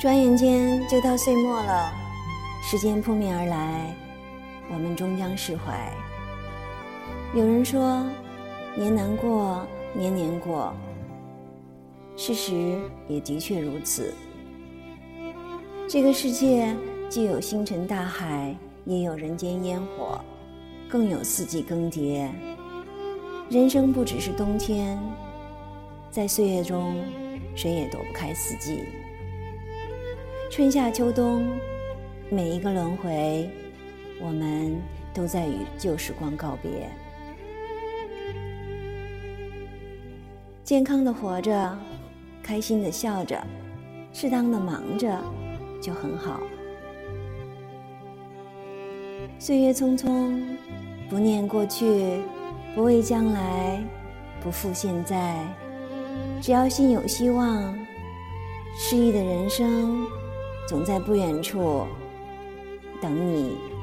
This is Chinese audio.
转眼间就到岁末了，时间扑面而来，我们终将释怀。有人说，年难过，年年过。事实也的确如此。这个世界既有星辰大海，也有人间烟火，更有四季更迭。人生不只是冬天，在岁月中，谁也躲不开四季。春夏秋冬，每一个轮回，我们都在与旧时光告别。健康的活着，开心的笑着，适当的忙着，就很好。岁月匆匆，不念过去，不畏将来，不负现在。只要心有希望，诗意的人生。总在不远处等你。